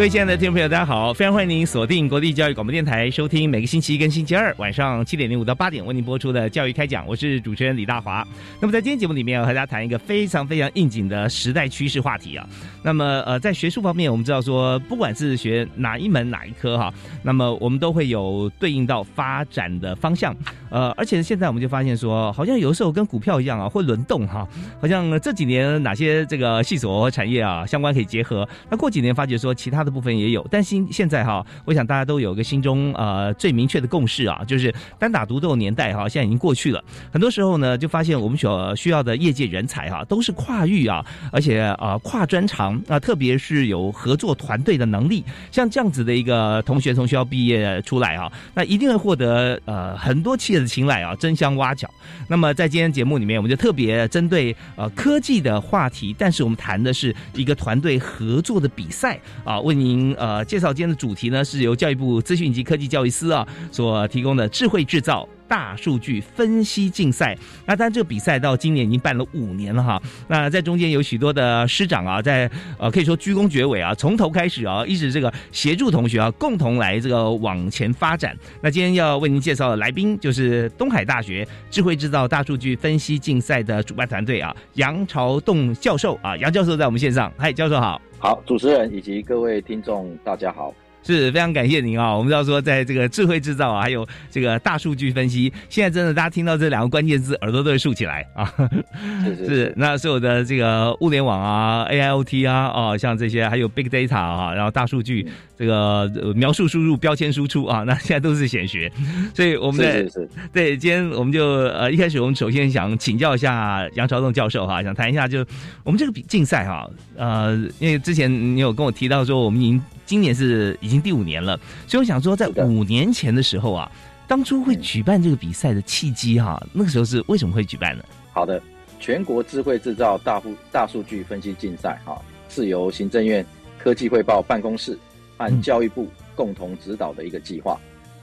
各位亲爱的听众朋友，大家好！非常欢迎您锁定国立教育广播电台，收听每个星期一跟星期二晚上七点零五到八点为您播出的教育开讲。我是主持人李大华。那么在今天节目里面，要和大家谈一个非常非常应景的时代趋势话题啊。那么呃，在学术方面，我们知道说，不管是学哪一门哪一科哈，那么我们都会有对应到发展的方向。呃，而且现在我们就发现说，好像有时候跟股票一样啊，会轮动哈。好像这几年哪些这个细所产业啊相关可以结合，那过几年发觉说其他的。部分也有，但现现在哈，我想大家都有个心中呃最明确的共识啊，就是单打独斗年代哈，现在已经过去了。很多时候呢，就发现我们所需要的业界人才哈，都是跨域啊，而且啊跨专长啊，特别是有合作团队的能力。像这样子的一个同学从学校毕业出来啊，那一定会获得呃很多企业的青睐啊，争相挖角。那么在今天节目里面，我们就特别针对呃科技的话题，但是我们谈的是一个团队合作的比赛啊，为。您呃，介绍今天的主题呢，是由教育部资讯及科技教育司啊所提供的智慧制造大数据分析竞赛。那当然，这个比赛到今年已经办了五年了哈。那在中间有许多的师长啊，在呃可以说鞠躬绝尾啊，从头开始啊，一直这个协助同学啊，共同来这个往前发展。那今天要为您介绍的来宾，就是东海大学智慧制造大数据分析竞赛的主办团队啊，杨朝栋教授啊，杨教授在我们线上，嗨，教授好。好，主持人以及各位听众，大家好。是非常感谢您啊！我们知道说，在这个智慧制造啊，还有这个大数据分析，现在真的大家听到这两个关键字，耳朵都会竖起来啊！是是，那所有的这个物联网啊、AIoT 啊，哦，像这些还有 Big Data 啊，然后大数据这个描述输入、标签输出啊，那现在都是显学。所以我们是是对，今天我们就呃一开始我们首先想请教一下杨朝栋教授哈，想谈一下就我们这个比竞赛哈，呃，因为之前你有跟我提到说，我们已经。今年是已经第五年了，所以我想说，在五年前的时候啊，当初会举办这个比赛的契机哈，那个时候是为什么会举办呢？好的，全国智慧制造大数大数据分析竞赛哈，是由行政院科技汇报办公室和教育部共同指导的一个计划。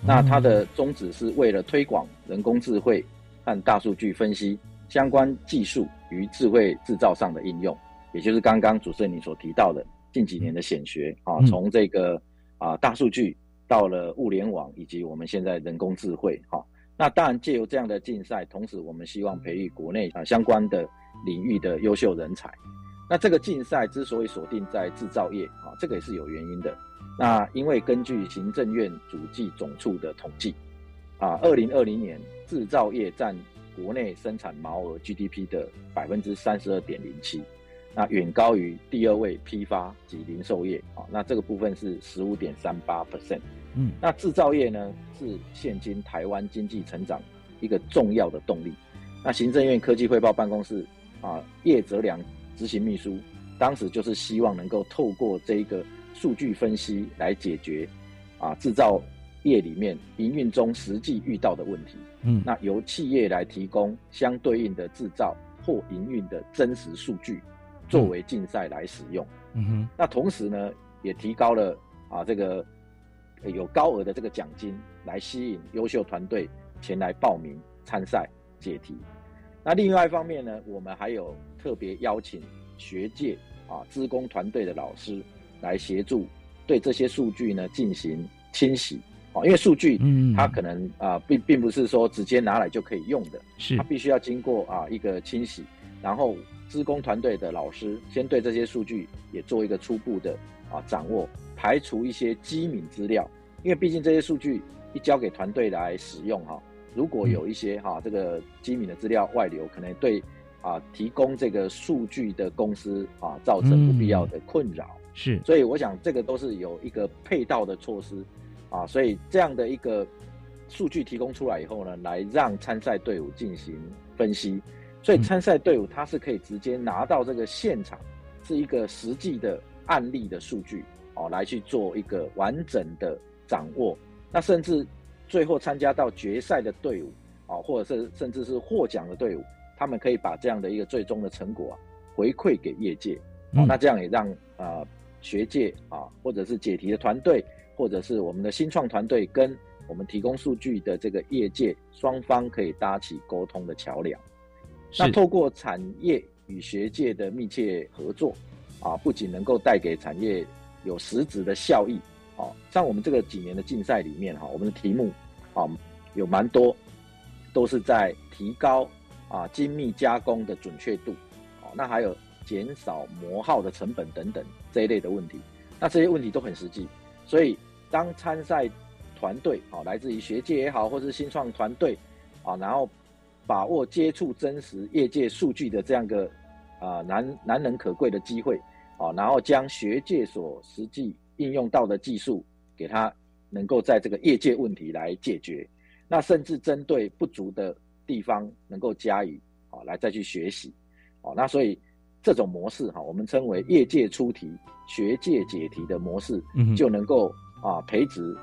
那它的宗旨是为了推广人工智慧和大数据分析相关技术与智慧制造上的应用，也就是刚刚主持人你所提到的。近几年的显学啊，从这个啊大数据到了物联网，以及我们现在人工智慧哈，那当然借由这样的竞赛，同时我们希望培育国内啊相关的领域的优秀人才。那这个竞赛之所以锁定在制造业啊，这个也是有原因的。那因为根据行政院主计总处的统计啊，二零二零年制造业占国内生产毛额 GDP 的百分之三十二点零七。那远高于第二位批发及零售业啊，那这个部分是十五点三八 percent。嗯，那制造业呢是现今台湾经济成长一个重要的动力。那行政院科技汇报办公室啊叶泽良执行秘书当时就是希望能够透过这个数据分析来解决啊制造业里面营运中实际遇到的问题。嗯，那由企业来提供相对应的制造或营运的真实数据。作为竞赛来使用，嗯哼，那同时呢，也提高了啊这个有高额的这个奖金来吸引优秀团队前来报名参赛解题。那另外一方面呢，我们还有特别邀请学界啊职工团队的老师来协助对这些数据呢进行清洗啊，因为数据嗯它可能啊并并不是说直接拿来就可以用的，是它必须要经过啊一个清洗。然后职工团队的老师先对这些数据也做一个初步的啊掌握，排除一些机敏资料，因为毕竟这些数据一交给团队来使用哈，如果有一些哈这个机敏的资料外流，可能对啊提供这个数据的公司啊造成不必要的困扰。是，所以我想这个都是有一个配套的措施啊，所以这样的一个数据提供出来以后呢，来让参赛队伍进行分析，所以参赛队伍他是可以直接拿到这个现场是一个实际的案例的数据哦，来去做一个完整的掌握。那甚至最后参加到决赛的队伍啊，或者是甚至是获奖的队伍，他们可以把这样的一个最终的成果啊回馈给业界哦，那这样也让啊。学界啊，或者是解题的团队，或者是我们的新创团队，跟我们提供数据的这个业界双方可以搭起沟通的桥梁。那透过产业与学界的密切合作啊，不仅能够带给产业有实质的效益啊，像我们这个几年的竞赛里面哈，我们的题目啊有蛮多都是在提高啊精密加工的准确度啊，那还有。减少磨耗的成本等等这一类的问题，那这些问题都很实际。所以当参赛团队啊，来自于学界也好，或是新创团队啊，然后把握接触真实业界数据的这样个啊难难能可贵的机会啊，然后将学界所实际应用到的技术，给他能够在这个业界问题来解决，那甚至针对不足的地方能够加以啊来再去学习，哦，那所以。这种模式哈，我们称为业界出题、学界解题的模式，就能够啊培植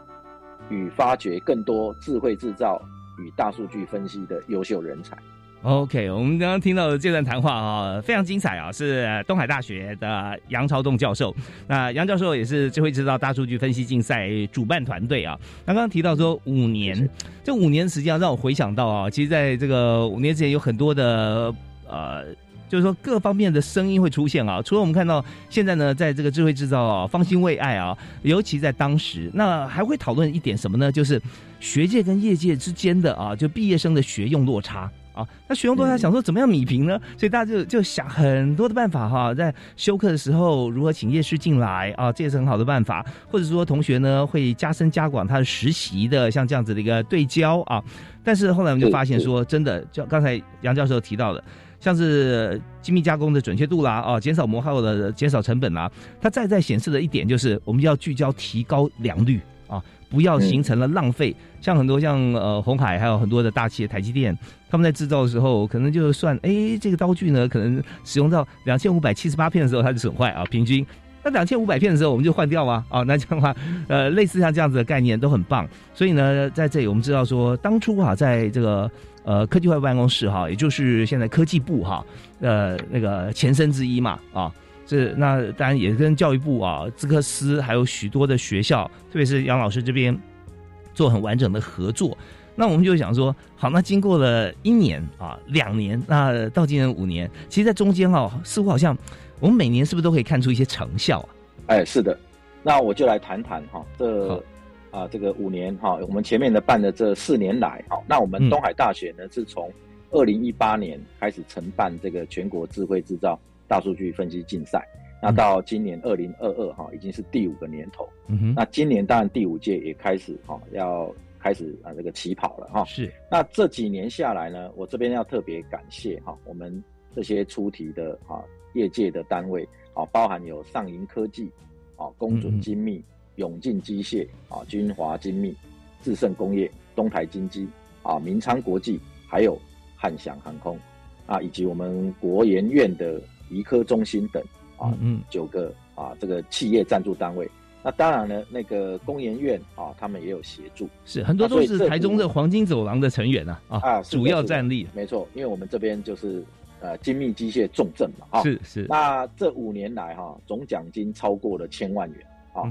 与发掘更多智慧制造与大数据分析的优秀人才。OK，我们刚刚听到的这段谈话啊，非常精彩啊，是东海大学的杨朝栋教授。那杨教授也是智慧制造大数据分析竞赛主办团队啊。他刚刚提到说五年，这五年时间让我回想到啊，其实在这个五年之前有很多的呃。就是说，各方面的声音会出现啊。除了我们看到现在呢，在这个智慧制造啊，方兴未艾啊，尤其在当时，那还会讨论一点什么呢？就是学界跟业界之间的啊，就毕业生的学用落差啊。那学用落差，想说怎么样米平呢？所以大家就就想很多的办法哈，在休课的时候如何请夜师进来啊，这也是很好的办法。或者说同学呢会加深加广他的实习的，像这样子的一个对焦啊。但是后来我们就发现说，真的，就刚才杨教授提到的。像是精密加工的准确度啦，啊，减少磨耗的减少成本啦，它再再显示的一点就是，我们要聚焦提高良率啊，不要形成了浪费。像很多像呃红海还有很多的大企业，台积电，他们在制造的时候，可能就算哎这个刀具呢，可能使用到两千五百七十八片的时候它就损坏啊，平均那两千五百片的时候我们就换掉啊，啊，那这样的话，呃，类似像这样子的概念都很棒。所以呢，在这里我们知道说，当初啊，在这个。呃，科技会办公室哈，也就是现在科技部哈，呃，那个前身之一嘛，啊，这那当然也跟教育部啊、资科司还有许多的学校，特别是杨老师这边做很完整的合作。那我们就想说，好，那经过了一年啊、两年，那到今年五年，其实，在中间哈，似乎好像我们每年是不是都可以看出一些成效啊？哎，是的，那我就来谈谈哈，这。啊，这个五年哈，我们前面的办的这四年来，好，那我们东海大学呢，是从二零一八年开始承办这个全国智慧制造大数据分析竞赛，那到今年二零二二哈，已经是第五个年头。嗯哼，那今年当然第五届也开始哈，要开始啊这个起跑了哈。是，那这几年下来呢，我这边要特别感谢哈，我们这些出题的啊业界的单位啊，包含有上银科技啊、公准精密。永进机械啊，军华精密、智胜工业、东台金机啊，明昌国际，还有汉翔航空啊，以及我们国研院的医科中心等啊，嗯，九个啊，这个企业赞助单位。那当然了，那个工研院啊，他们也有协助，是很多都是台中的黄金走廊的成员啊啊，主要战力。没错，因为我们这边就是呃精密机械重镇嘛啊，是是。那这五年来哈，总奖金超过了千万元啊。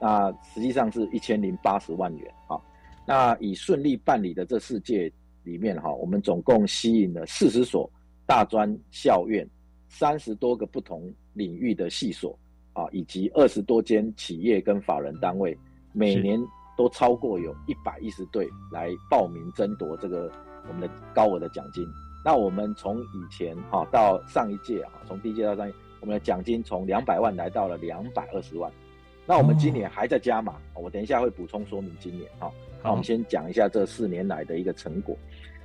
那实际上是一千零八十万元啊。那以顺利办理的这四届里面哈，我们总共吸引了四十所大专校院、三十多个不同领域的系所啊，以及二十多间企业跟法人单位，每年都超过有一百一十队来报名争夺这个我们的高额的奖金那我们从以前哈到上一届啊，从第一届到上一，我们的奖金从两百万来到了两百二十万。那我们今年还在加码，我等一下会补充说明今年哈。那我们先讲一下这四年来的一个成果。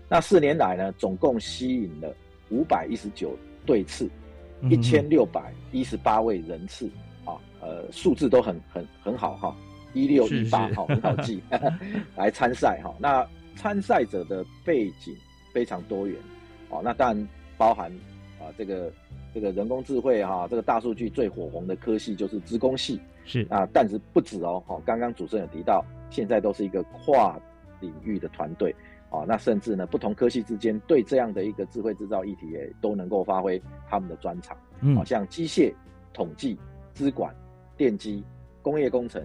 那四年来呢，总共吸引了五百一十九对次，一千六百一十八位人次啊，呃，数字都很很很好哈，一六一八哈，很好记，来参赛哈。那参赛者的背景非常多元哦，那当然包含啊这个这个人工智慧哈，这个大数据最火红的科系就是资工系是啊，但是不止哦，哈，刚刚主持人有提到，现在都是一个跨领域的团队。啊，那甚至呢，不同科系之间对这样的一个智慧制造议题，也都能够发挥他们的专长。嗯，好像机械、统计、资管、电机、工业工程，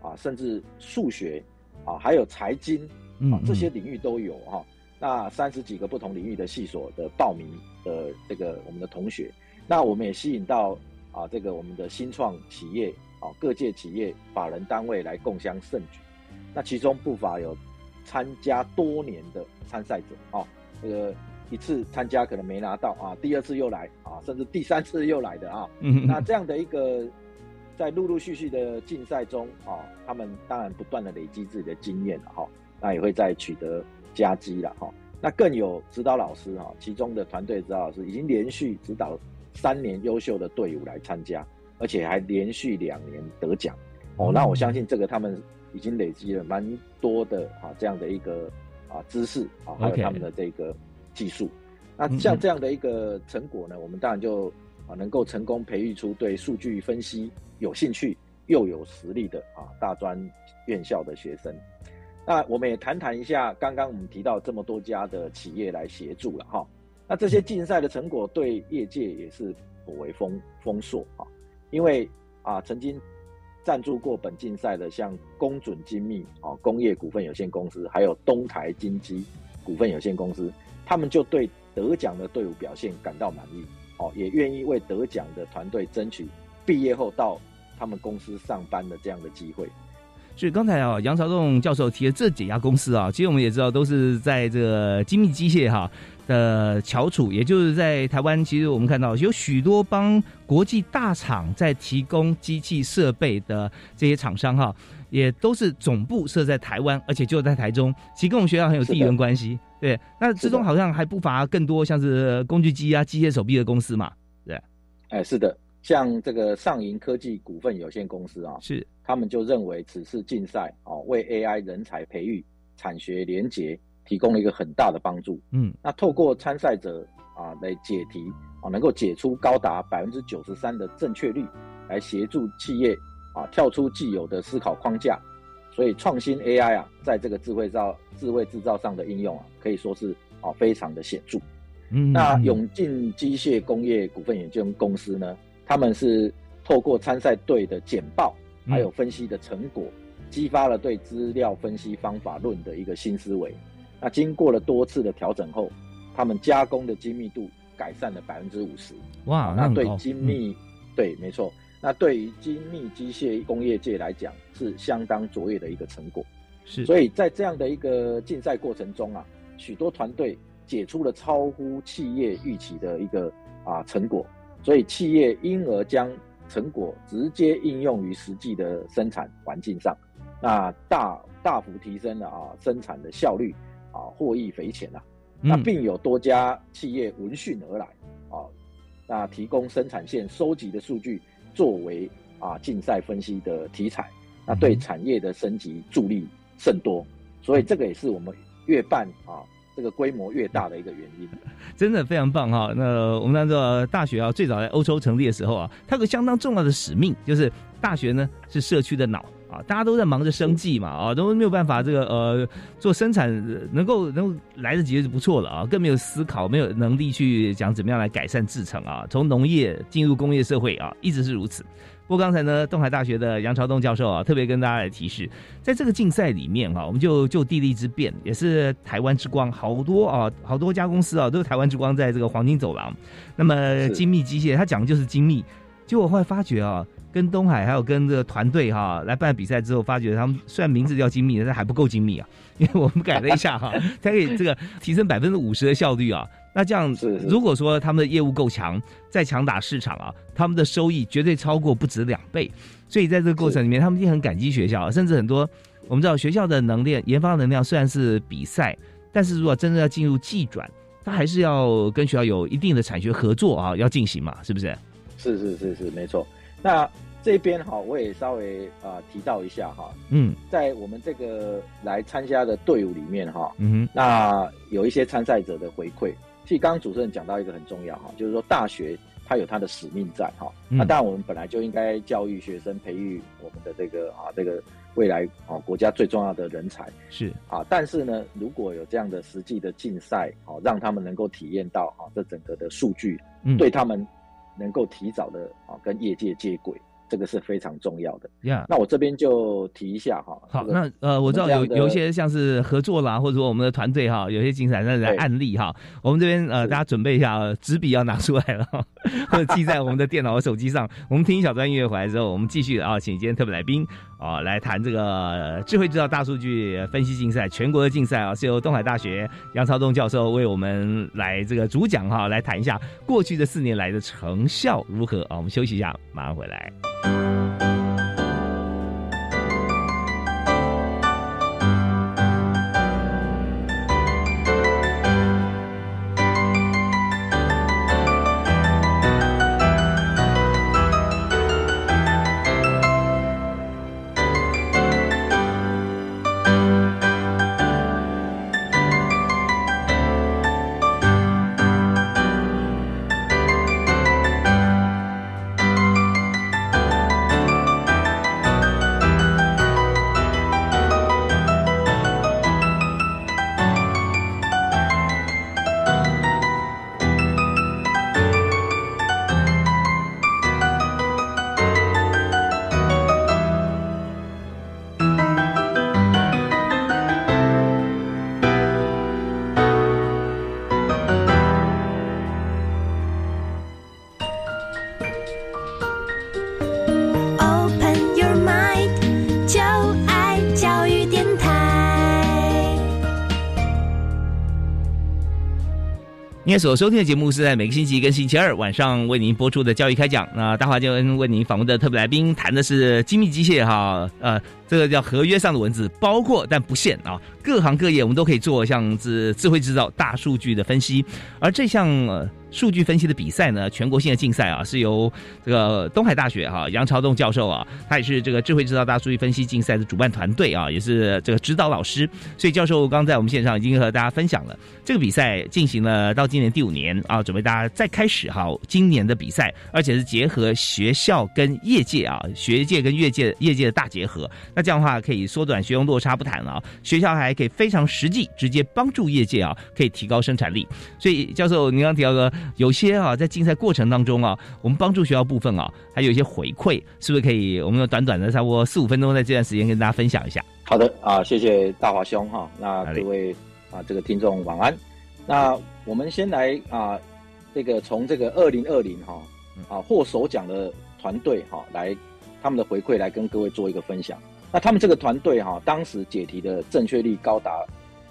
啊，甚至数学，啊，还有财经，啊，这些领域都有哈。那三十几个不同领域的系所的报名的这个我们的同学，那我们也吸引到啊，这个我们的新创企业，啊，各界企业、法人单位来共襄盛举。那其中不乏有。参加多年的参赛者啊，这个一次参加可能没拿到啊，第二次又来啊，甚至第三次又来的啊，那这样的一个在陆陆续续的竞赛中啊，他们当然不断的累积自己的经验了哈，那也会再取得佳绩了哈。那更有指导老师哈，其中的团队指导老师已经连续指导三年优秀的队伍来参加，而且还连续两年得奖哦。那我相信这个他们。已经累积了蛮多的啊，这样的一个啊知识啊，还有他们的这个技术。那像这样的一个成果呢，我们当然就啊能够成功培育出对数据分析有兴趣又有实力的啊大专院校的学生。那我们也谈谈一下，刚刚我们提到这么多家的企业来协助了哈。那这些竞赛的成果对业界也是颇为丰丰硕啊，因为啊曾经。赞助过本竞赛的，像公准精密啊工业股份有限公司，还有东台金基股份有限公司，他们就对得奖的队伍表现感到满意，哦，也愿意为得奖的团队争取毕业后到他们公司上班的这样的机会。所以刚才啊，杨朝栋教授提的这几家公司啊，其实我们也知道都是在这个精密机械哈。的翘楚，也就是在台湾，其实我们看到有许多帮国际大厂在提供机器设备的这些厂商哈，也都是总部设在台湾，而且就在台中，其实跟我们学校很有地缘关系。对，那之中好像还不乏更多像是工具机啊、机械手臂的公司嘛。对，哎，是的，像这个上银科技股份有限公司啊，是他们就认为此次竞赛啊，为 AI 人才培育、产学联结。提供了一个很大的帮助。嗯，那透过参赛者啊来解题啊，能够解出高达百分之九十三的正确率，来协助企业啊跳出既有的思考框架。所以创新 AI 啊，在这个智慧造智慧制造上的应用啊，可以说是啊非常的显著。嗯，那永进机械工业股份有限公司呢，他们是透过参赛队的简报还有分析的成果，激发了对资料分析方法论的一个新思维。那经过了多次的调整后，他们加工的精密度改善了百分之五十。哇，那对精密，对，没错。那对于精密机械工业界来讲，是相当卓越的一个成果。是，所以在这样的一个竞赛过程中啊，许多团队解出了超乎企业预期的一个啊成果，所以企业因而将成果直接应用于实际的生产环境上，那大大幅提升了啊生产的效率。啊，获益匪浅呐！那并有多家企业闻讯而来啊，那提供生产线收集的数据作为啊竞赛分析的题材，那对产业的升级助力甚多。所以这个也是我们越办啊，这个规模越大的一个原因。真的非常棒哈！那我们那个大学啊，最早在欧洲成立的时候啊，它有个相当重要的使命，就是大学呢是社区的脑。啊，大家都在忙着生计嘛，啊，都没有办法这个呃做生产，能够能够来得及就不错了啊，更没有思考，没有能力去讲怎么样来改善制成啊，从农业进入工业社会啊，一直是如此。不过刚才呢，东海大学的杨朝东教授啊，特别跟大家来提示，在这个竞赛里面啊，我们就就地利之变，也是台湾之光，好多啊，好多家公司啊，都是台湾之光，在这个黄金走廊。那么精密机械，它讲的就是精密。结果后来发觉啊，跟东海还有跟这个团队哈来办比赛之后，发觉他们虽然名字叫精密，但还不够精密啊，因为我们改了一下哈，才可以这个提升百分之五十的效率啊。那这样，如果说他们的业务够强，再强打市场啊，他们的收益绝对超过不止两倍。所以在这个过程里面，他们一定很感激学校，甚至很多我们知道学校的能量、研发能量虽然是比赛，但是如果真的要进入技转，他还是要跟学校有一定的产学合作啊，要进行嘛，是不是？是是是是，没错。那这边哈，我也稍微啊提到一下哈，嗯，在我们这个来参加的队伍里面哈，嗯哼，那有一些参赛者的回馈。其实刚刚主持人讲到一个很重要哈，就是说大学它有它的使命在哈。那当然我们本来就应该教育学生，培育我们的这个啊这个未来啊国家最重要的人才是啊。但是呢，如果有这样的实际的竞赛啊，让他们能够体验到啊这整个的数据，对他们能够提早的啊跟业界接轨。这个是非常重要的呀。那我这边就提一下哈。好，那呃，我知道有有一些像是合作啦，或者说我们的团队哈，有些精彩的案例哈。我们这边呃，大家准备一下，纸笔要拿出来了，或者记在我们的电脑和手机上。我们听一小段音乐回来之后，我们继续啊，请今天特别来宾啊来谈这个智慧制造大数据分析竞赛，全国的竞赛啊，是由东海大学杨超东教授为我们来这个主讲哈，来谈一下过去的四年来的成效如何啊。我们休息一下，马上回来。今天所收听的节目是在每个星期一跟星期二晚上为您播出的教育开讲。那大华就为您访问的特别来宾谈的是精密机械哈，呃，这个叫合约上的文字，包括但不限啊，各行各业我们都可以做，像是智慧制造、大数据的分析，而这项。数据分析的比赛呢，全国性的竞赛啊，是由这个东海大学哈杨朝栋教授啊，他也是这个智慧制造大数据分析竞赛的主办团队啊，也是这个指导老师。所以教授刚在我们线上已经和大家分享了这个比赛进行了到今年第五年啊，准备大家再开始哈今年的比赛，而且是结合学校跟业界啊，学界跟业界业界的大结合。那这样的话可以缩短学用落差不谈了，学校还可以非常实际，直接帮助业界啊，可以提高生产力。所以教授您刚提到的。有些啊，在竞赛过程当中啊，我们帮助学校部分啊，还有一些回馈，是不是可以？我们用短短的差不多四五分钟，在这段时间跟大家分享一下。好的啊，谢谢大华兄哈。那各位啊，这个听众晚安。那我们先来啊，这个从这个二零二零哈啊获首奖的团队哈来他们的回馈来跟各位做一个分享。那他们这个团队哈，当时解题的正确率高达。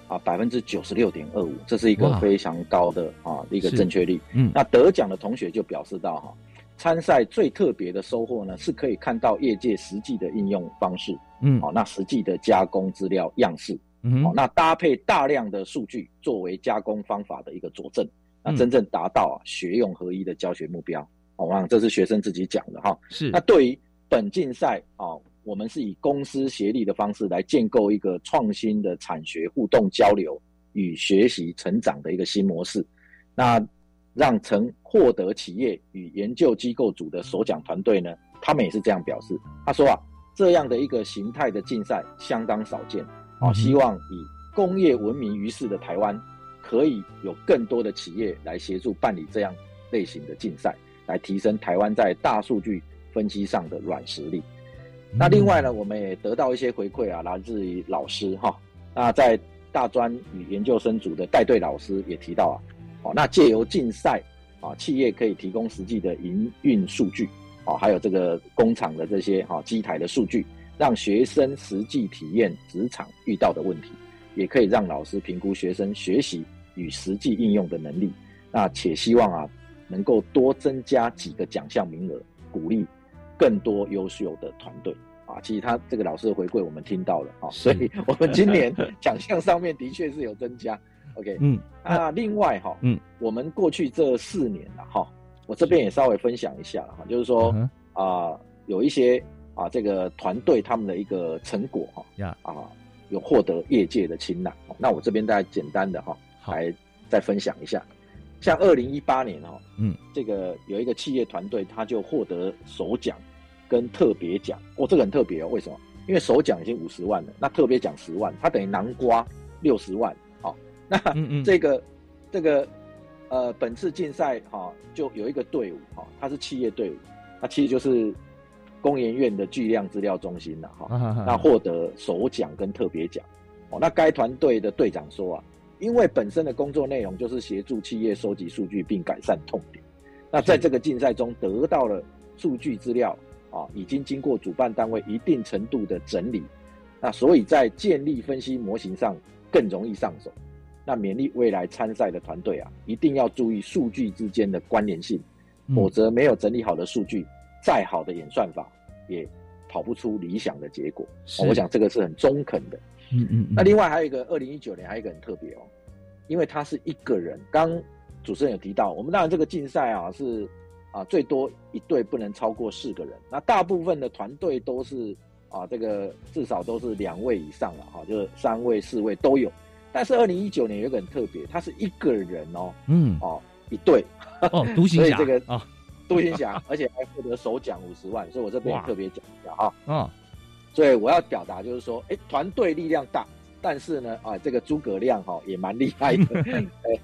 啊，百分之九十六点二五，这是一个非常高的啊一个正确率。嗯，那得奖的同学就表示到哈，参赛最特别的收获呢，是可以看到业界实际的应用方式。嗯，好，那实际的加工资料样式。嗯，好，那搭配大量的数据作为加工方法的一个佐证，那真正达到啊学用合一的教学目标。好，我这是学生自己讲的哈。是，那对于本竞赛啊。我们是以公司协力的方式来建构一个创新的产学互动交流与学习成长的一个新模式。那让曾获得企业与研究机构组的首奖团队呢，他们也是这样表示。他说啊，这样的一个形态的竞赛相当少见啊，希望以工业闻名于世的台湾，可以有更多的企业来协助办理这样类型的竞赛，来提升台湾在大数据分析上的软实力。那另外呢，我们也得到一些回馈啊，来自于老师哈。那在大专与研究生组的带队老师也提到啊，哦，那借由竞赛啊，企业可以提供实际的营运数据哦，还有这个工厂的这些哈机台的数据，让学生实际体验职场遇到的问题，也可以让老师评估学生学习与实际应用的能力。那且希望啊，能够多增加几个奖项名额，鼓励更多优秀的团队。啊。其实他这个老师的回馈我们听到了啊，所以我们今年奖项上面的确是有增加。OK，嗯，那另外哈，嗯，我们过去这四年了哈，我这边也稍微分享一下哈，就是说嗯啊、有一些啊这个团队他们的一个成果哈，呀，啊有获得业界的青睐。那我这边大家简单的哈，来再分享一下，像二零一八年哈，嗯，这个有一个企业团队他就获得首奖跟特别奖，哦，这个很特别哦，为什么？因为首奖已经五十万了，那特别奖十万，它等于南瓜六十万，好、那嗯嗯 这个这个呃，本次竞赛哈、就有一个队伍哈、它是企业队伍，那其实就是工研院的巨量资料中心了哈那获得首奖跟特别奖。哦，那该团队的队长说啊，因为本身的工作内容就是协助企业收集数据并改善痛点，那在这个竞赛中得到了数据资料啊，已经经过主办单位一定程度的整理，那所以在建立分析模型上更容易上手。那勉励未来参赛的团队啊，一定要注意数据之间的关联性，嗯否则没有整理好的数据，再好的演算法也跑不出理想的结果。我想这个是很中肯的。嗯嗯，那另外还有一个，二零一九年还有一个很特别哦，因为他是一个人。刚主持人有提到，我们当然这个竞赛啊是啊最多一队不能超过四个人，那大部分的团队都是啊这个至少都是两位以上了哈、就是三位四位都有。但是二零一九年有一个很特别，他是一个人哦嗯哦一队哦，独行侠 所以这个啊独行侠，而且还获得首奖五十万，所以我这边也特别讲一下哈。哦，所以我要表达就是说，哎，团队力量大，但是呢，啊，这个诸葛亮哈、也蛮厉害的。哎，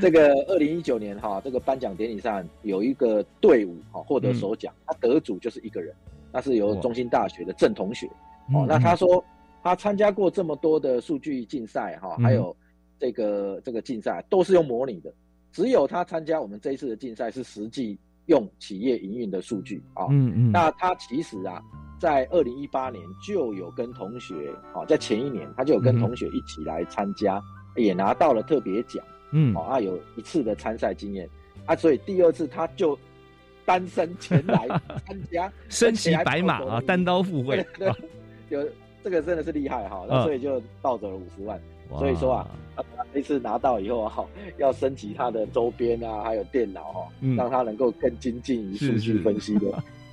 这个二零一九年哈、这个颁奖典礼上有一个队伍哈、获得首奖，他得主就是一个人，那是由中兴大学的郑同学。哦，那他说他参加过这么多的数据竞赛哈、嗯。还有这个这个竞赛都是用模拟的，只有他参加我们这一次的竞赛是实际用企业营运的数据啊。嗯嗯，那他其实啊，在二零一八年就有跟同学，哦，在前一年他就有跟同学一起来参加，也拿到了特别奖，嗯。哦，啊，有一次的参赛经验，啊，所以第二次他就单身前来 参加，身骑白马啊，单刀赴会 对，有这个真的是厉害哈，嗯。那所以就盗走了五十万。所以说啊，啊，他这次拿到以后啊，要升级他的周边啊，还有电脑哈、嗯。让他能够更精进于数据分析的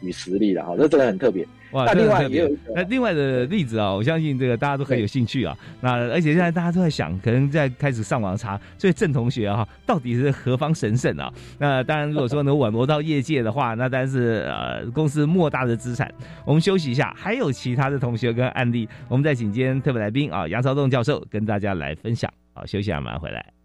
与实力了哈，这真的很特别。哇，那另外这个很特别也有一个那另外的例子啊，我相信这个大家都很有兴趣啊。那而且现在大家都在想，可能在开始上网查，所以郑同学啊，到底是何方神圣啊？那当然，如果说能挽留到业界的话，那当然是呃公司莫大的资产。我们休息一下，还有其他的同学跟案例，我们再请今天特别来宾啊，杨朝栋教授跟大家来分享。好，休息一下，马上回来。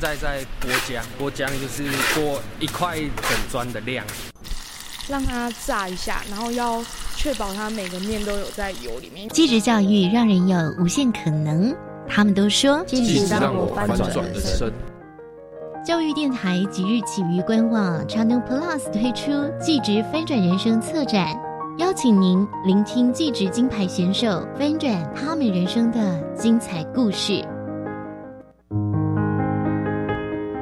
在在剥浆，剥浆就是剥一块整砖的量，让它炸一下，然后要确保它每个面都有在油里面。继职教育让人有无限可能，他们都说继职让我翻转人生。教育电台即日起于官网 Channel Plus 推出“继职翻转人生”策展，邀请您聆听继职金牌选手翻转他们人生的精彩故事。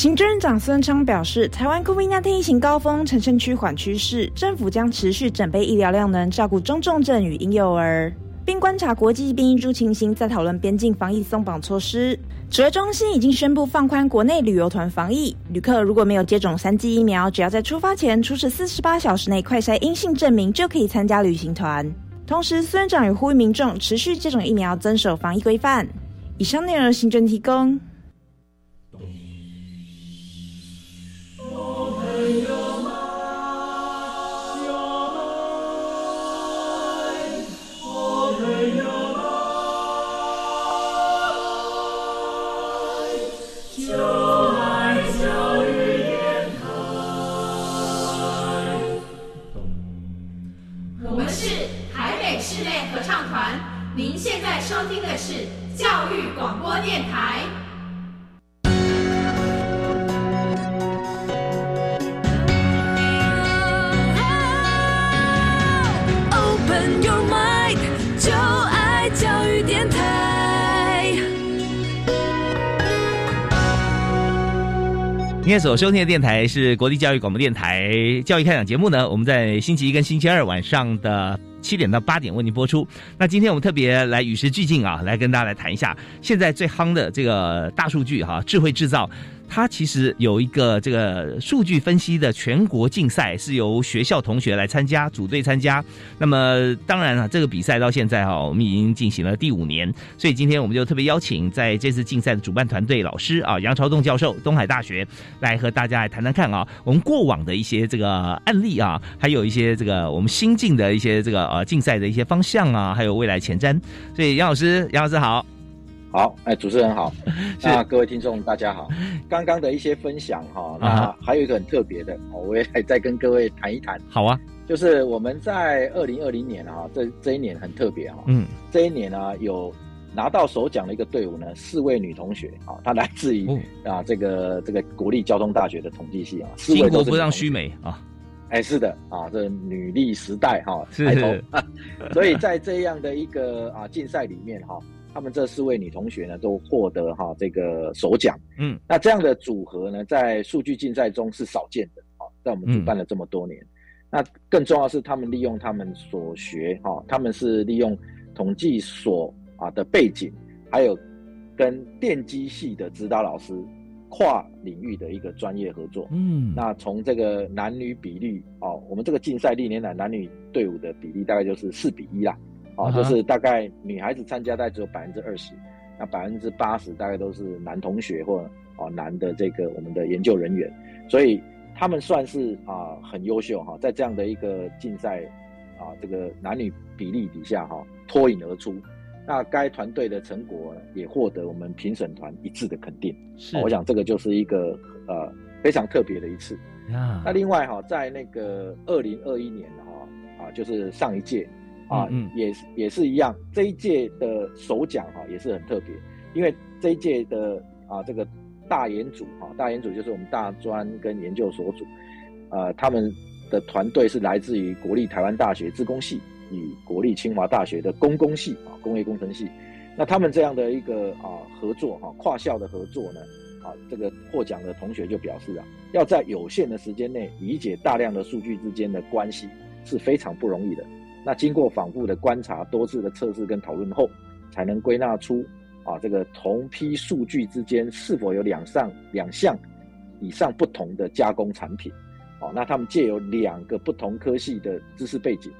行政长孙昌表示，台湾 COVID-19 疫情高峰呈现趋缓趋势，政府将持续整备医疗量能，照顾中重症与婴幼儿，并观察国际变异株情形，再讨论边境防疫松绑措施。指挥中心已经宣布放宽国内旅游团防疫，旅客如果没有接种三剂疫苗，只要在出发前出示四十八小时内快筛阴性证明，就可以参加旅行团。同时，孙院长也呼吁民众持续接种疫苗，遵守防疫规范。以上内容，行政提供。今天所收听的电台是国立教育广播电台教育开讲节目呢，我们在星期一跟星期二晚上的七点到八点为您播出。那今天我们特别来与时俱进啊，来跟大家来谈一下现在最夯的这个大数据哈，智慧制造。它其实有一个这个数据分析的全国竞赛，是由学校同学来参加，组队参加。那么当然了，这个比赛到现在哈，我们已经进行了第五年，所以今天我们就特别邀请在这次竞赛的主办团队老师啊，杨朝栋教授，东海大学来和大家来谈谈看啊，我们过往的一些这个案例啊，还有一些这个我们新进的一些这个呃竞赛的一些方向啊，还有未来前瞻。所以杨老师，杨老师好。好，哎，主持人好，那各位听众大家好。刚刚的一些分享哈，那还有一个很特别的，我也再跟各位谈一谈。好啊，就是我们在二零二零年啊，这这一年很特别哈。嗯，这一年呢，有拿到首奖的一个队伍呢，四位女同学啊，她来自于啊这个这个国立交通大学的统计系啊，四位都不让须美啊。哎，是的啊，这女力时代哈，是，所以在这样的一个啊竞赛里面哈。他们这四位女同学呢，都获得哈这个首奖。嗯，那这样的组合呢，在数据竞赛中是少见的啊，在我们主办了这么多年。那更重要是，他们利用他们所学哈，他们是利用统计所啊的背景，还有跟电机系的指导老师跨领域的一个专业合作。嗯，那从这个男女比例哦，我们这个竞赛历年来男女队伍的比例大概就是四比一啦。啊，就是大概女孩子参加大概只有百分之二十，那百分之八十大概都是男同学或哦男的这个我们的研究人员，所以他们算是啊很优秀哈，在这样的一个竞赛啊这个男女比例底下哈脱颖而出，那该团队的成果也获得我们评审团一致的肯定，是，我想这个就是一个呃非常特别的一次。那另外哈，在那个二零二一年哈啊就是上一届。啊，嗯也是也是一样，这一届的首奖哈也是很特别，因为这一届的啊这个大研组哈，大研组就是我们大专跟研究所组，呃，他们的团队是来自于国立台湾大学自工系与国立清华大学的工工系啊工业工程系，那他们这样的一个啊合作哈跨校的合作呢，啊这个获奖的同学就表示啊，要在有限的时间内理解大量的数据之间的关系是非常不容易的。那经过反复的观察、多次的测试跟讨论后，才能归纳出啊，这个同批数据之间是否有两上两项以上不同的加工产品？哦，那他们借由两个不同科系的知识背景，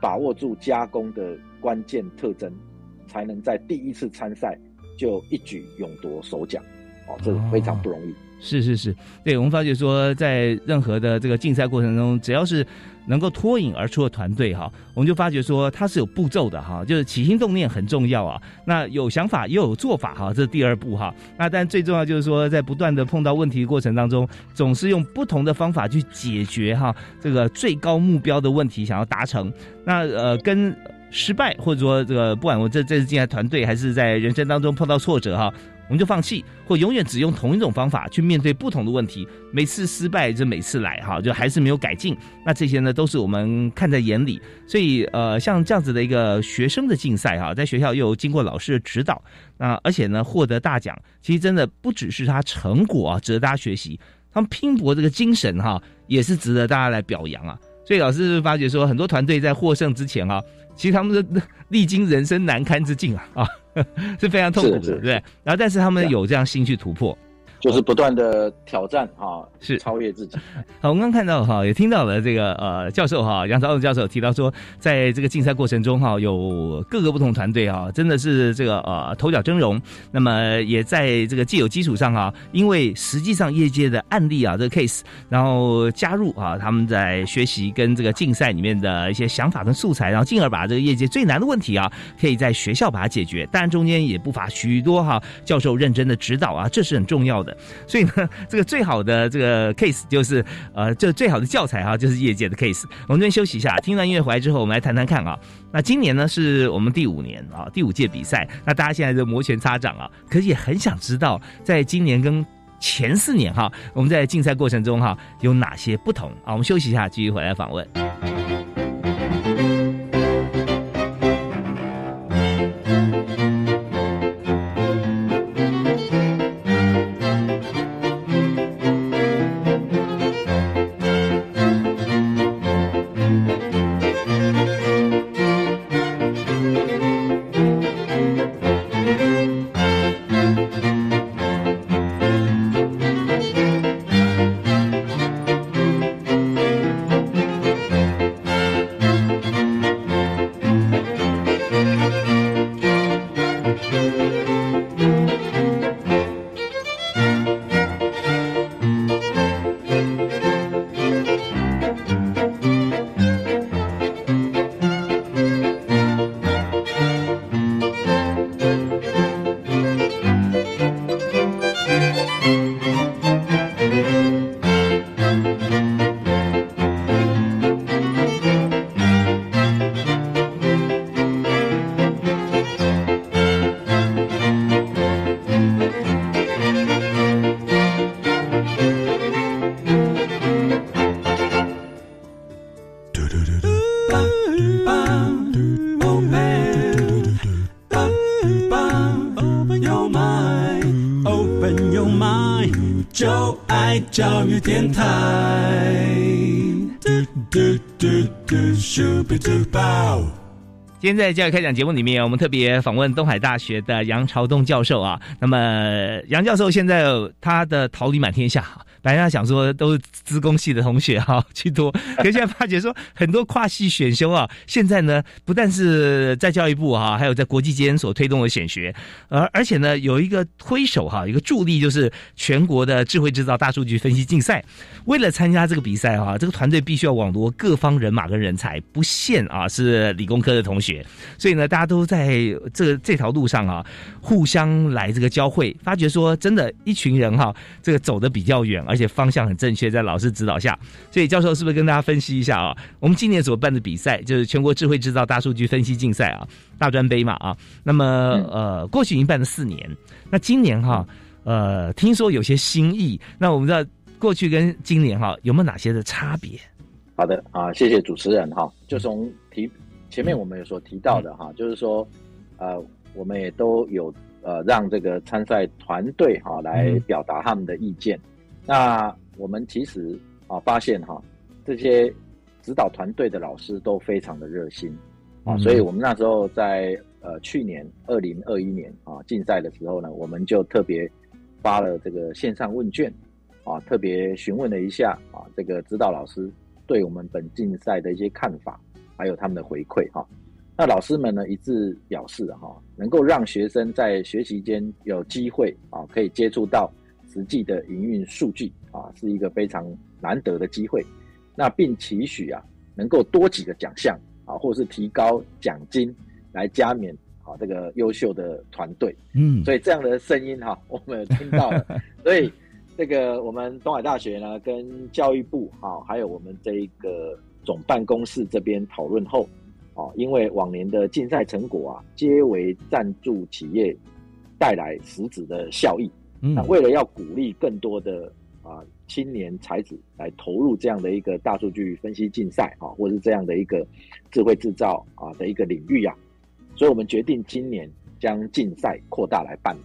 把握住加工的关键特征，才能在第一次参赛就一举勇夺首奖。哦，这非常不容易。是是是，对我们发觉说，在任何的这个竞赛过程中，只要是能够脱颖而出的团队哈，我们就发觉说它是有步骤的哈，就是起心动念很重要啊。那有想法又有做法哈，这是第二步哈。那但最重要就是说，在不断的碰到问题过程当中，总是用不同的方法去解决哈这个最高目标的问题，想要达成。那呃跟失败或者说这个不管我这这次进来团队还是在人生当中碰到挫折哈。我们就放弃，或永远只用同一种方法去面对不同的问题，每次失败就每次来哈，就还是没有改进。那这些呢，都是我们看在眼里。所以呃，像这样子的一个学生的竞赛哈，在学校又经过老师的指导，那而且呢获得大奖，其实真的不只是他成果啊值得大家学习，他们拼搏这个精神哈，也是值得大家来表扬啊。所以老师发觉说，很多团队在获胜之前啊，其实他们是历经人生难堪之境啊啊。是非常痛苦的，对不对？然后，但是他们有这样心去突破。就是不断的挑战哈，是超越自己。好，我们刚看到哈，也听到了这个呃教授哈，杨朝荣教授提到说，在这个竞赛过程中哈，有各个不同团队哈，真的是这个呃头角峥嵘。那么也在这个既有基础上哈，因为实际上业界的案例啊，这个 case，然后加入啊，他们在学习跟这个竞赛里面的一些想法跟素材，然后进而把这个业界最难的问题啊，可以在学校把它解决。当然中间也不乏许多哈教授认真的指导啊，这是很重要的。所以呢，这个最好的这个 case 就是，呃，这最好的教材哈，就是业界的 case。我们这边休息一下，听完音乐回来之后，我们来谈谈看啊。那今年呢，是我们第五年啊，第五届比赛。那大家现在就摩拳擦掌啊，可是也很想知道，在今年跟前四年哈，我们在竞赛过程中哈，有哪些不同啊？我们休息一下，继续回来访问。今天在教育开讲节目里面，我们特别访问东海大学的杨朝东教授啊。那么杨教授现在他的桃李满天下。本来想说都是资工系的同学哈 去多，可现在发觉说很多跨系选修啊，现在呢不但是在教育部哈，还有在国际间所推动的选学，而而且呢有一个推手哈，一个助力就是全国的智慧制造大数据分析竞赛。为了参加这个比赛哈，这个团队必须要网罗各方人马跟人才，不限啊是理工科的同学，所以呢大家都在这这条路上啊互相来这个交汇，发觉说真的，一群人哈这个走的比较远。而且方向很正确，在老师指导下，所以教授是不是跟大家分析一下啊？我们今年所办的比赛就是全国智慧制造大数据分析竞赛啊，大专杯嘛啊。那么呃，过去已经办了四年，那今年哈呃，听说有些新意。那我们知道过去跟今年哈有没有哪些的差别？好的啊，谢谢主持人哈。就从提前面我们有所提到的哈，就是说呃，我们也都有呃让这个参赛团队哈来表达他们的意见。那我们其实啊发现哈，这些指导团队的老师都非常的热心啊，所以我们那时候在呃去年二零二一年啊竞赛的时候呢，我们就特别发了这个线上问卷啊，特别询问了一下啊这个指导老师对我们本竞赛的一些看法，还有他们的回馈哈。那老师们呢一致表示哈，能够让学生在学习间有机会啊，可以接触到实际的营运数据啊，是一个非常难得的机会。那并期许啊，能够多几个奖项啊，或是提高奖金来加冕啊这个优秀的团队。嗯，所以这样的声音哈，我们有听到了。所以这个我们东海大学呢，跟教育部啊，还有我们这一个总办公室这边讨论后，啊，因为往年的竞赛成果啊，皆为赞助企业带来实质的效益。嗯那为了要鼓励更多的啊青年才子来投入这样的一个大数据分析竞赛啊，或者是这样的一个智慧制造啊的一个领域啊，所以我们决定今年将竞赛扩大来办理。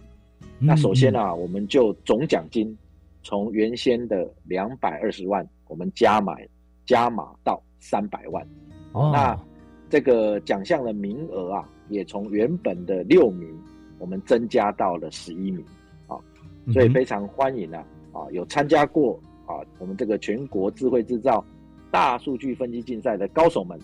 那首先啊，我们就总奖金从原先的两百二十万，我们加买加码到三百万。哦那这个奖项的名额啊，也从原本的六名，我们增加到了十一名啊，所以非常欢迎啊啊有参加过啊我们这个全国智慧制造大数据分析竞赛的高手们，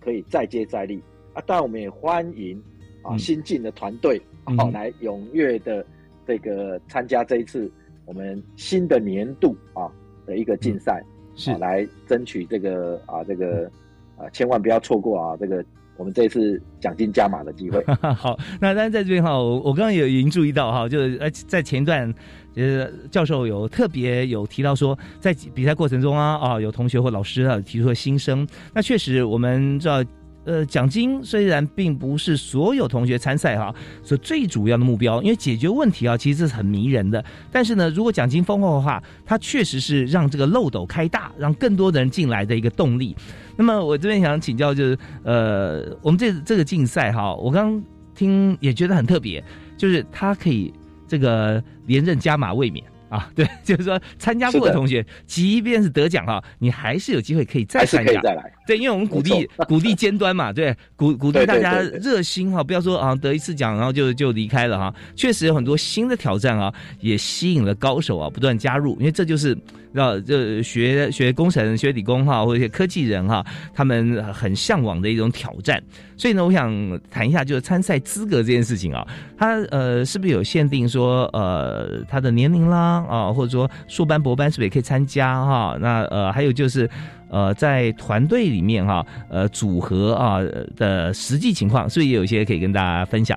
可以再接再厉。啊。当然，我们也欢迎啊嗯。新进的团队嗯好来踊跃的这个参加这一次我们新的年度啊的一个竞赛，是。啊来争取这个啊这个啊千万不要错过啊这个我们这次奖金加码的机会。好，那当然在这边哈，我我刚刚也已经注意到哈，就是呃在前一段，呃教授有特别有提到说，在比赛过程中啊啊有同学或老师啊提出了心声，那确实我们知道。呃，奖金虽然并不是所有同学参赛哈所最主要的目标，因为解决问题啊，其实是很迷人的。但是呢，如果奖金丰厚的话，它确实是让这个漏斗开大，让更多的人进来的一个动力。那么我这边想请教，就是呃，我们这这个竞赛哈，我刚听也觉得很特别，就是它可以这个连任加码卫冕啊，对，就是说参加过的的同学，即便是得奖哈，你还是有机会可以再参加，再来。对，因为我们鼓励 鼓励尖端嘛，对，鼓鼓励大家热心哈，不要说啊得一次奖然后就就离开了哈。确实有很多新的挑战啊，也吸引了高手啊不断加入，因为这就是让这学学工程、学理工哈，或者一些科技人哈，他们很向往的一种挑战。所以呢，我想谈一下就是参赛资格这件事情啊，它呃是不是有限定说呃他的年龄啦啊，或者说硕班、博班是不是也可以参加哈？那呃还有就是。呃，在团队里面哈，呃，组合啊的实际情况，是不是也有一些可以跟大家分享？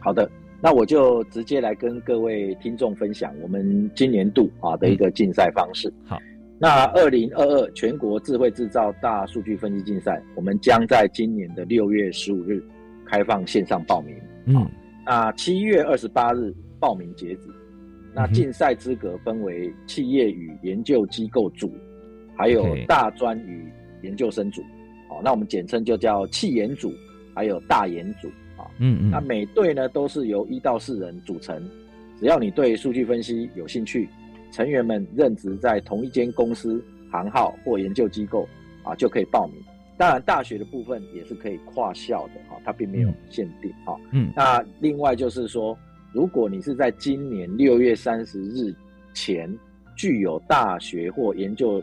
好的，那我就直接来跟各位听众分享我们今年度啊的一个竞赛方式。好，那二零二二全国智慧制造大数据分析竞赛，我们将在今年的六月十五日开放线上报名。嗯，那七月二十八日报名截止。那竞赛资格分为企业与研究机构组，还有大专与研究生组。哦，那我们简称就叫企研组，还有大研组。啊，嗯嗯。那每队呢都是由一到四人组成，只要你对数据分析有兴趣，成员们任职在同一间公司、行号或研究机构啊，就可以报名。当然，大学的部分也是可以跨校的哈、它并没有限定哈、嗯。那另外就是说，如果你是在今年六月三十日前具有大学或研究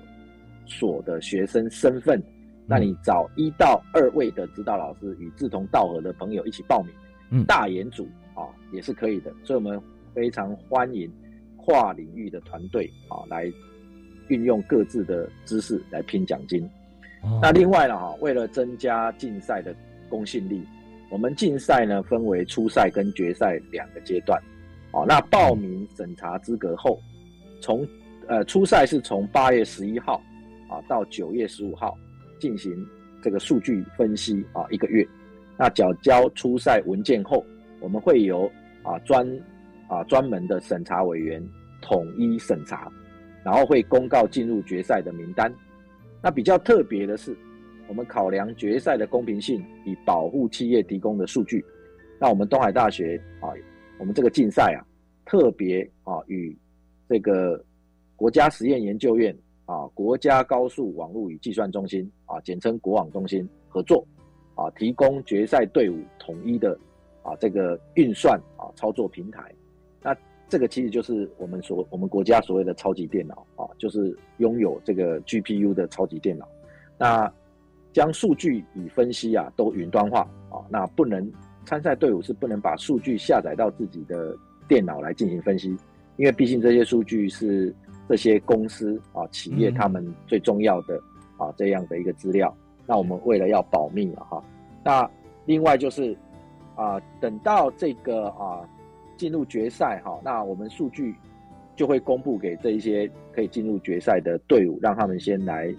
所的学生身份，那你找一到二位的指导老师与志同道合的朋友一起报名，嗯大研组啊也是可以的。所以我们非常欢迎跨领域的团队啊来运用各自的知识来拼奖金。哦那另外呢，哈，为了增加竞赛的公信力，我们竞赛呢分为初赛跟决赛两个阶段。哦，那报名审查资格后，从呃初赛是从八月十一号啊到九月十五号进行这个数据分析啊一个月。那缴交初赛文件后，我们会由啊专啊专门的审查委员统一审查，然后会公告进入决赛的名单。那比较特别的是，我们考量决赛的公平性，以保护企业提供的数据。那我们东海大学啊，我们这个竞赛啊，特别啊与这个国家实验研究院啊、国家高速网络与计算中心啊，简称国网中心合作，啊，提供决赛队伍统一的啊这个运算啊操作平台。那这个其实就是我们所我们国家所谓的超级电脑啊，就是拥有这个 GPU 的超级电脑。那将数据与分析啊都云端化啊，那不能参赛队伍是不能把数据下载到自己的电脑来进行分析，因为毕竟这些数据是这些公司啊企业他们最重要的啊这样的一个资料。那我们为了要保密了哈，那另外就是啊等到这个啊。进入决赛哈，那我们数据就会公布给这一些可以进入决赛的队伍，让他们先来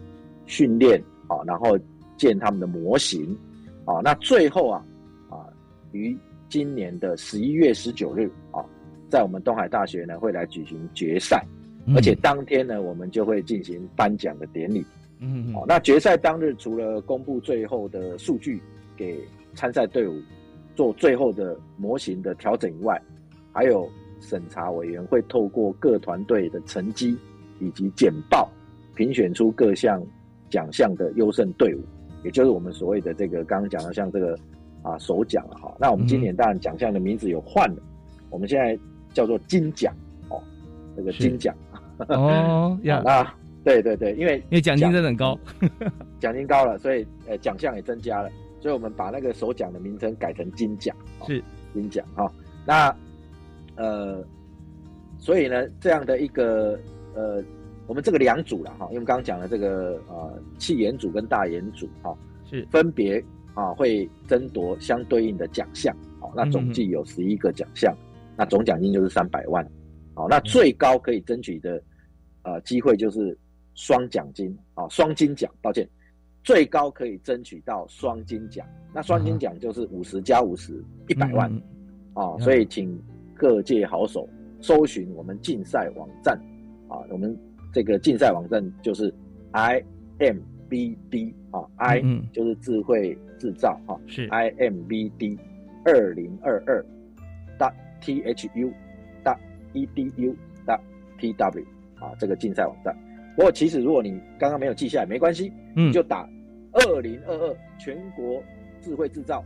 训练啊，然后建他们的模型啊。那最后啊啊，于今年的十一月十九日啊，在我们东海大学呢会来举行决赛，而且当天呢我们就会进行颁奖的典礼。嗯，好，那决赛当日除了公布最后的数据给参赛队伍做最后的模型的调整以外，还有审查委员会透过各团队的成绩以及简报，评选出各项奖项的优胜队伍，也就是我们所谓的这个刚刚讲的像这个啊首奖了哈。那我们今年当然奖项的名字有换了，我们现在叫做金奖哦，这个金奖哦，那对对对，因为因为奖金真的很高，奖金高了，所以呃奖项也增加了，所以我们把那个首奖的名称改成金奖，是。金奖哈。那呃，所以呢，这样的一个呃，我们这个两组了哈，因为刚刚讲的这个呃，气眼组跟大眼组哈，是。分别啊会争夺相对应的奖项，好，那总计有十一个奖项，那总奖金就是三百万，好，那最高可以争取的呃机会就是双奖金啊，双金奖，抱歉，最高可以争取到双金奖，那双金奖就是五十加五十一百万，啊，所以请。各界好手搜寻我们竞赛网站啊，我们这个竞赛网站就是 i m b d 啊，i 就是智慧制造哈，是。I m b d 二零二二 dot t h u dot e d u dot t w 啊，这个竞赛网站。不过其实如果你刚刚没有记下来，没关系，你就打二零二二全国智慧制造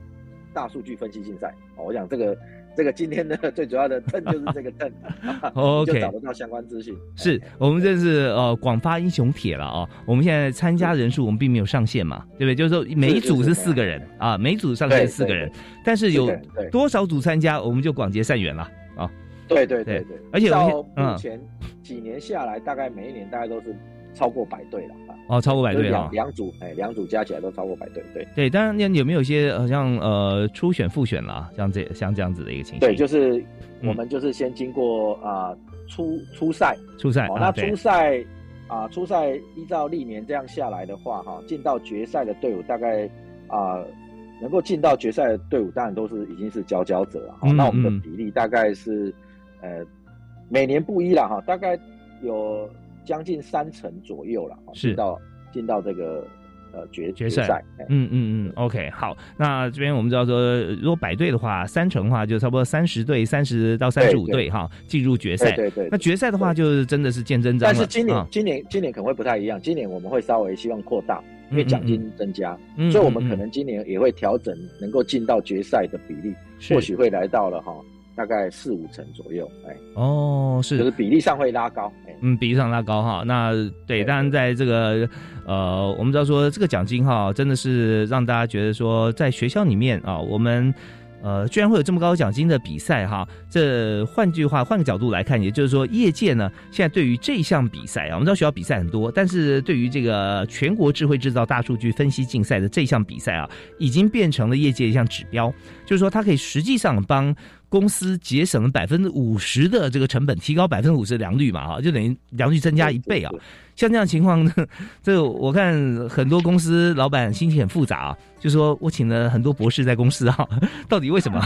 大数据分析竞赛哦，我想这个。这个今天的最主要的 证就是这个证，OK，就找得到相关资讯。是我们这是呃广发英雄帖了啊！我们现在参加人数我们并没有上限嘛，对不对？就是说每一组是四个人啊，每组上限四个人，但是有多少组参加，我们就广结善缘了啊！对对对对，而且到目前几年下来，大概每一年大概都是。超过百队了啊！哦，超过百队啊！两组哎，两组加起来都超过百队，对对。当然，那有没有一些好像呃初选复选啦，像这像这样子的一个情形？对，就是我们就是先经过啊初初赛，初赛。那初赛啊初赛依照历年这样下来的话，哈，进到决赛的队伍大概啊能够进到决赛的队伍，当然都是已经是佼佼者了。那我们的比例大概是呃每年不一了哈，大概有。将近三成左右了，是到进到这个呃决决赛。嗯嗯嗯，OK，好。那这边我们知道说，如果百队的话，三成的话就差不多三十队，三十到三十五队哈进入决赛。对对。那决赛的话，就是真的是见真章了。但是今年今年今年可能会不太一样，今年我们会稍微希望扩大，因为奖金增加，所以我们可能今年也会调整能够进到决赛的比例，或许会来到了哈。大概四五成左右，哎，哦，是，就是比例上会拉高，嗯，比例上拉高哈。那对，当然在这个呃，我们知道说这个奖金哈，真的是让大家觉得说，在学校里面啊，我们。呃，居然会有这么高奖金的比赛哈？这换句话，换个角度来看，也就是说，业界呢，现在对于这项比赛啊，我们知道学校比赛很多，但是对于这个全国智慧制造大数据分析竞赛的这项比赛啊，已经变成了业界一项指标，就是说，它可以实际上帮公司节省了百分之五十的这个成本，提高百分之五十的良率嘛，哈，就等于良率增加一倍啊。像这样情况呢，这我看很多公司老板心情很复杂啊，就说我请了很多博士在公司啊，到底为什么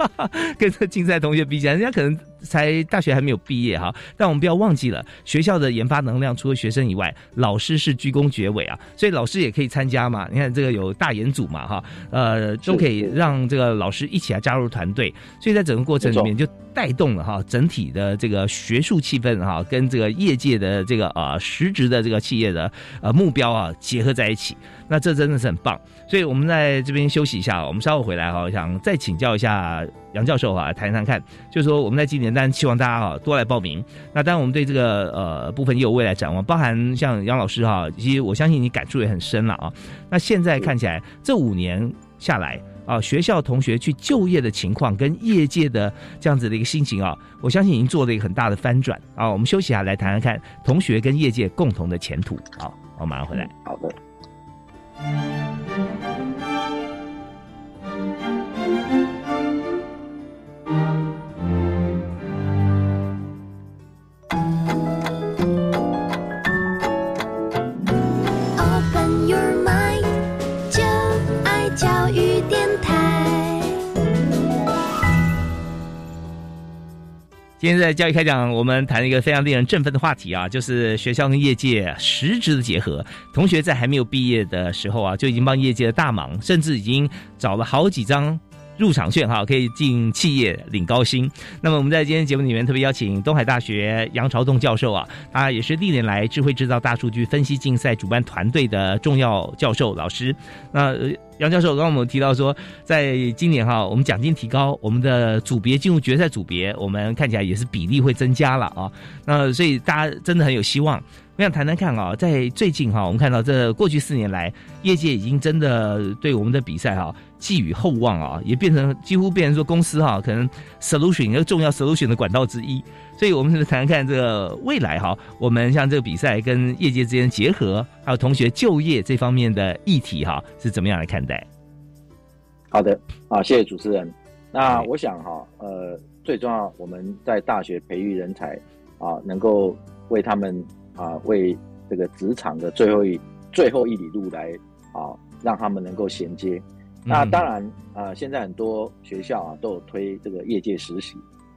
跟这竞赛同学比起来，人家可能才大学还没有毕业哈，但我们不要忘记了，学校的研发能量除了学生以外，老师是居功厥伟啊，所以老师也可以参加嘛。你看这个有大研组嘛哈，呃，都可以让这个老师一起来加入团队，所以在整个过程里面就带动了哈整体的这个学术气氛哈，跟这个业界的这个呃实质的这个企业的呃目标啊结合在一起，那这真的是很棒。所以我们在这边休息一下，我们稍后回来哈，想再请教一下杨教授啊，谈谈看，就是说我们在今年，当然希望大家啊多来报名。那当然我们对这个呃部分也有未来展望，包含像杨老师哈，其实我相信你感触也很深了啊。那现在看起来这五年下来啊，学校同学去就业的情况跟业界的这样子的一个心情啊，我相信已经做了一个很大的翻转啊。我们休息下来谈谈看同学跟业界共同的前途啊。我马上回来。好的。今天在教育开讲，我们谈一个非常令人振奋的话题啊，就是学校跟业界实质的结合。同学在还没有毕业的时候啊，就已经帮业界的大忙，甚至已经找了好几张。入场券哈，可以进企业领高薪。那么我们在今天节目里面特别邀请东海大学杨朝栋教授啊，他也是历年来智慧制造大数据分析竞赛主办团队的重要教授老师。那杨教授刚刚我们提到说，在今年哈，我们奖金提高，我们的组别进入决赛组别，我们看起来也是比例会增加了啊。那所以大家真的很有希望。我想谈谈看啊，在最近哈，我们看到这过去四年来，业界已经真的对我们的比赛哈寄予厚望啊，也变成几乎变成说公司哈可能 solution 一个重要 solution 的管道之一。所以我们是谈谈看这个未来哈，我们像这个比赛跟业界之间结合，还有同学就业这方面的议题哈，是怎么样来看待？好的啊，谢谢主持人。那我想哈，呃，最重要我们在大学培育人才啊，能够为他们。啊，为这个职场的最后一最后一里路来啊，让他们能够衔接。那当然啊，现在很多学校啊都有推这个业界实习，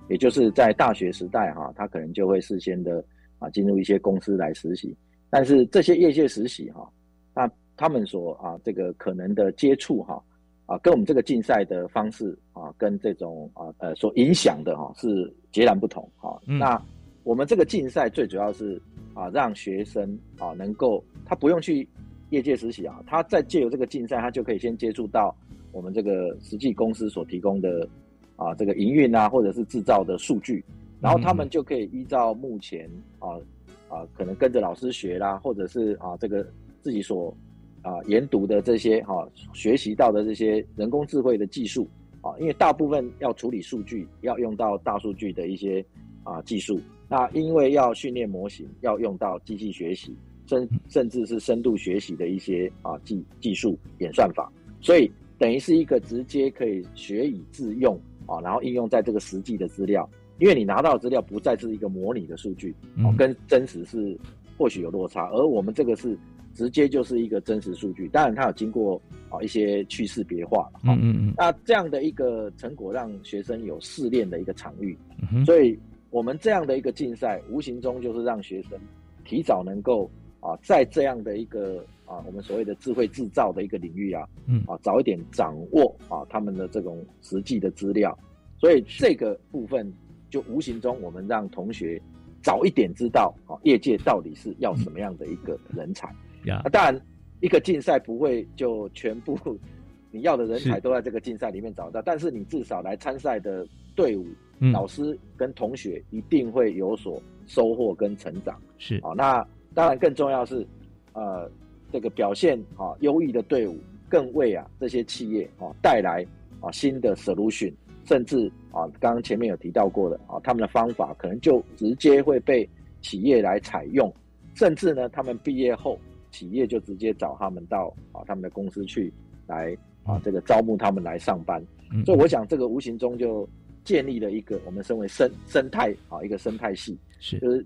也就是在大学时代哈，他可能就会事先的啊进入一些公司来实习。但是这些业界实习哈，那他们所啊这个可能的接触哈啊，跟我们这个竞赛的方式啊，跟这种啊呃所影响的哈是截然不同哈。那我们这个竞赛最主要是。啊，让学生啊能够他不用去业界实习啊，他在借由这个竞赛，他就可以先接触到我们这个实际公司所提供的啊这个营运啊或者是制造的数据，然后他们就可以依照目前啊啊可能跟着老师学啦，或者是啊这个自己所啊研读的这些哈学习到的这些人工智慧的技术啊，因为大部分要处理数据要用到大数据的一些啊技术。那因为要训练模型，要用到机器学习，甚甚至是深度学习的一些啊技技术演算法，所以等于是一个直接可以学以致用啊，然后应用在这个实际的资料，因为你拿到的资料不再是一个模拟的数据，哦，跟真实是或许有落差，而我们这个是直接就是一个真实数据，当然它有经过啊一些去识别化了，嗯嗯嗯，那这样的一个成果让学生有试炼的一个场域，所以。我们这样的一个竞赛，无形中就是让学生提早能够啊，在这样的一个啊，我们所谓的智慧制造的一个领域啊，嗯，啊，早一点掌握啊他们的这种实际的资料，所以这个部分就无形中我们让同学早一点知道啊，业界到底是要什么样的一个人才。呀，当然一个竞赛不会就全部 你要的人才都在这个竞赛里面找到，但是你至少来参赛的队伍。老师跟同学一定会有所收获跟成长，是啊。那当然更重要是，呃，这个表现啊优异的队伍，更为啊这些企业啊带来啊新的 solution，甚至啊刚刚前面有提到过的啊，他们的方法可能就直接会被企业来采用，甚至呢，他们毕业后企业就直接找他们到啊他们的公司去来啊这个招募他们来上班。所以我想这个无形中就。建立了一个我们称为生生态啊，一个生态系，是就是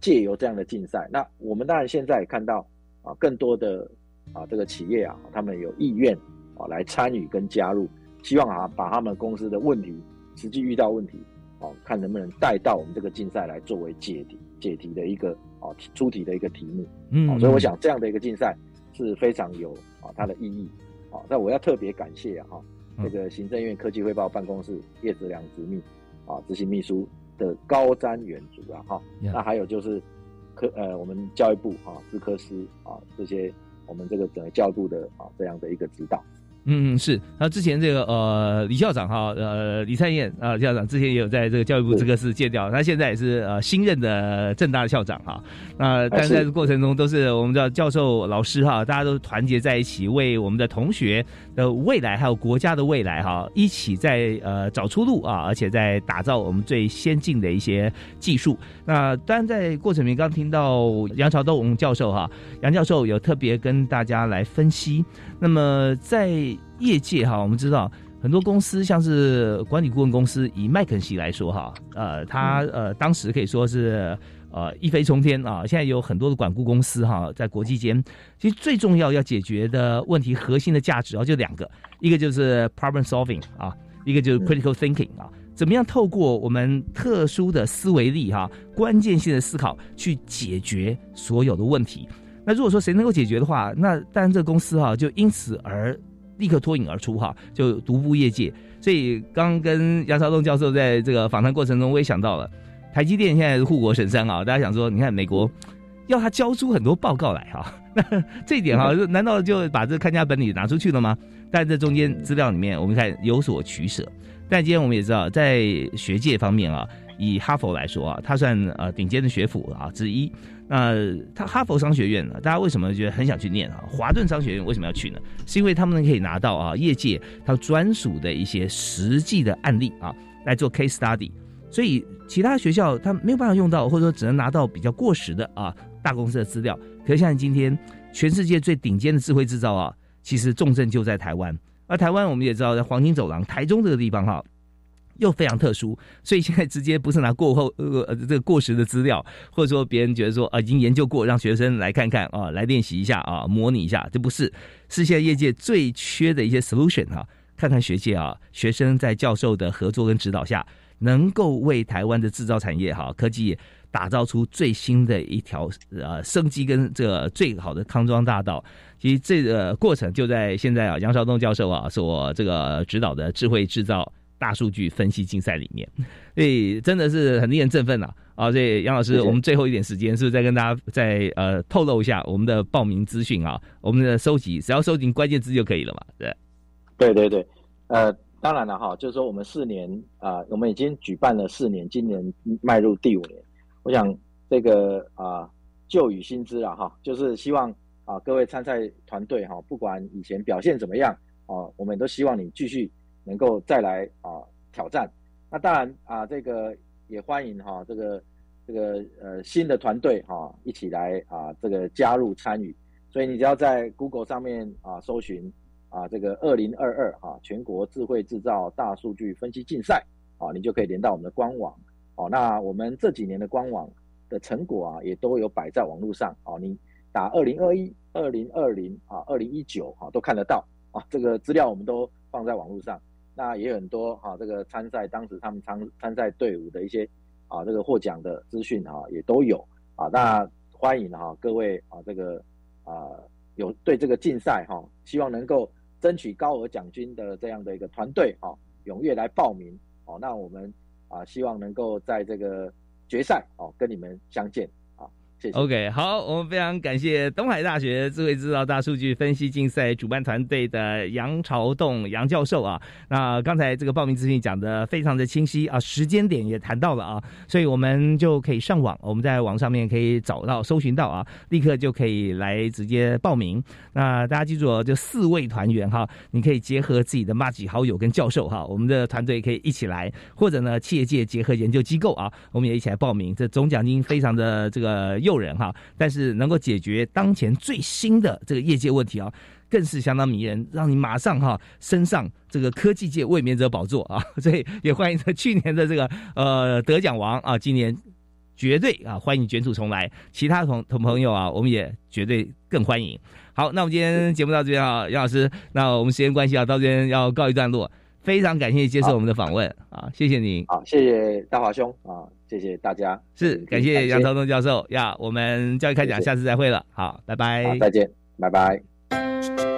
借由这样的竞赛，那我们当然现在也看到啊，更多的啊这个企业啊，他们有意愿啊来参与跟加入，希望啊把他们公司的问题实际遇到问题哦，看能不能带到我们这个竞赛来作为解题解题的一个啊出题的一个题目。嗯，所以我想这样的一个竞赛是非常有啊它的意义。啊，那我要特别感谢啊哈这个行政院科技汇报办公室叶子良执秘啊执行秘书的高瞻远瞩啊哈。那还有就是科呃我们教育部啊资科司啊这些我们这个整个教育部的啊这样的一个指导。嗯嗯是，那之前这个呃李校长哈呃李灿燕啊校长之前也有在这个教育部资格室借调，他现在也是呃新任的正大的校长哈。那但在这过程中都是我们的教授老师哈，大家都团结在一起，为我们的同学的未来还有国家的未来哈，一起在呃找出路啊，而且在打造我们最先进的一些技术。那当然在过程里面刚听到杨朝栋教授哈，杨教授有特别跟大家来分析。那么在业界哈，我们知道很多公司，像是管理顾问公司，以麦肯锡来说哈，呃，他呃当时可以说是呃一飞冲天啊。现在有很多的管顾公司哈，在国际间，其实最重要要解决的问题，核心的价值啊，就两个，一个就是 problem solving 啊，一个就是 critical thinking 啊，怎么样透过我们特殊的思维力哈，关键性的思考去解决所有的问题。那如果说谁能够解决的话，那当然这个公司哈就因此而立刻脱颖而出哈，就独步业界。所以刚跟杨绍栋教授在这个访谈过程中，我也想到了台积电现在是护国神山啊，大家想说，你看美国要他交出很多报告来哈，那 这一点哈，难道就把这看家本领拿出去了吗？但这中间资料里面，我们看有所取舍。但今天我们也知道，在学界方面啊，以哈佛来说啊，它算呃顶尖的学府啊之一。那他哈佛商学院呢？大家为什么觉得很想去念啊？华顿商学院为什么要去呢？是因为他们可以拿到啊业界他专属的一些实际的案例啊来做 case study，所以其他学校他没有办法用到，或者说只能拿到比较过时的啊大公司的资料。可是像今天全世界最顶尖的智慧制造啊，其实重镇就在台湾。而台湾我们也知道，在黄金走廊台中这个地方哈。又非常特殊，所以现在直接不是拿过后呃这个过时的资料，或者说别人觉得说啊已经研究过，让学生来看看啊，来练习一下啊，模拟一下，这不是是现在业界最缺的一些 solution 哈。看看学界啊，学生在教授的合作跟指导下，能够为台湾的制造产业哈科技打造出最新的一条呃生机跟这个最好的康庄大道。其实这个过程就在现在啊，杨绍东教授啊所这个指导的智慧制造。大数据分析竞赛里面，所以真的是很令人振奋呐！啊，所以杨老师，我们最后一点时间，是不是再跟大家再呃透露一下我们的报名资讯啊？我们的收集只要收集关键字就可以了嘛？对，对对对，呃，当然了哈，就是说我们四年啊，我们已经举办了四年，今年迈入第五年，我想这个啊旧与新知啊哈，就是希望啊各位参赛团队哈，不管以前表现怎么样啊，我们都希望你继续。能够再来啊挑战，那当然啊，这个也欢迎哈，这个这个呃新的团队哈一起来啊这个加入参与，所以你只要在 Google 上面啊搜寻啊这个二零二二啊全国智慧制造大数据分析竞赛啊，你就可以连到我们的官网哦。那我们这几年的官网的成果啊，也都有摆在网络上哦。你打二零二一、二零二零啊、二零一九啊都看得到啊，这个资料我们都放在网络上。那也有很多哈，这个参赛当时他们参参赛队伍的一些啊，这个获奖的资讯哈，也都有啊。那欢迎哈各位啊，这个啊有对这个竞赛哈，希望能够争取高额奖金的这样的一个团队哈，踊跃来报名哦。那我们啊，希望能够在这个决赛哦跟你们相见。OK，好，我们非常感谢东海大学智慧制造大数据分析竞赛主办团队的杨朝栋杨教授啊。那刚才这个报名资讯讲的非常的清晰啊，时间点也谈到了啊，所以我们就可以上网，我们在网上面可以找到、搜寻到啊，立刻就可以来直接报名。那大家记住哦，就四位团员哈，你可以结合自己的妈几好友跟教授哈，我们的团队可以一起来，或者呢，企业界结合研究机构啊，我们也一起来报名。这总奖金非常的这个诱。人哈，但是能够解决当前最新的这个业界问题啊，更是相当迷人，让你马上哈升上这个科技界卫冕者宝座啊！所以也欢迎去年的这个呃得奖王啊，今年绝对啊欢迎卷土重来。其他同同朋友啊，我们也绝对更欢迎。好，那我们今天节目到这边啊，杨老师，那我们时间关系啊，到这边要告一段落。非常感谢接受我们的访问啊，谢谢您。好，谢谢大华兄啊，谢谢大家。是，感谢杨朝东教授呀，我们教育开讲，下次再会了。好，拜拜。再见，拜拜。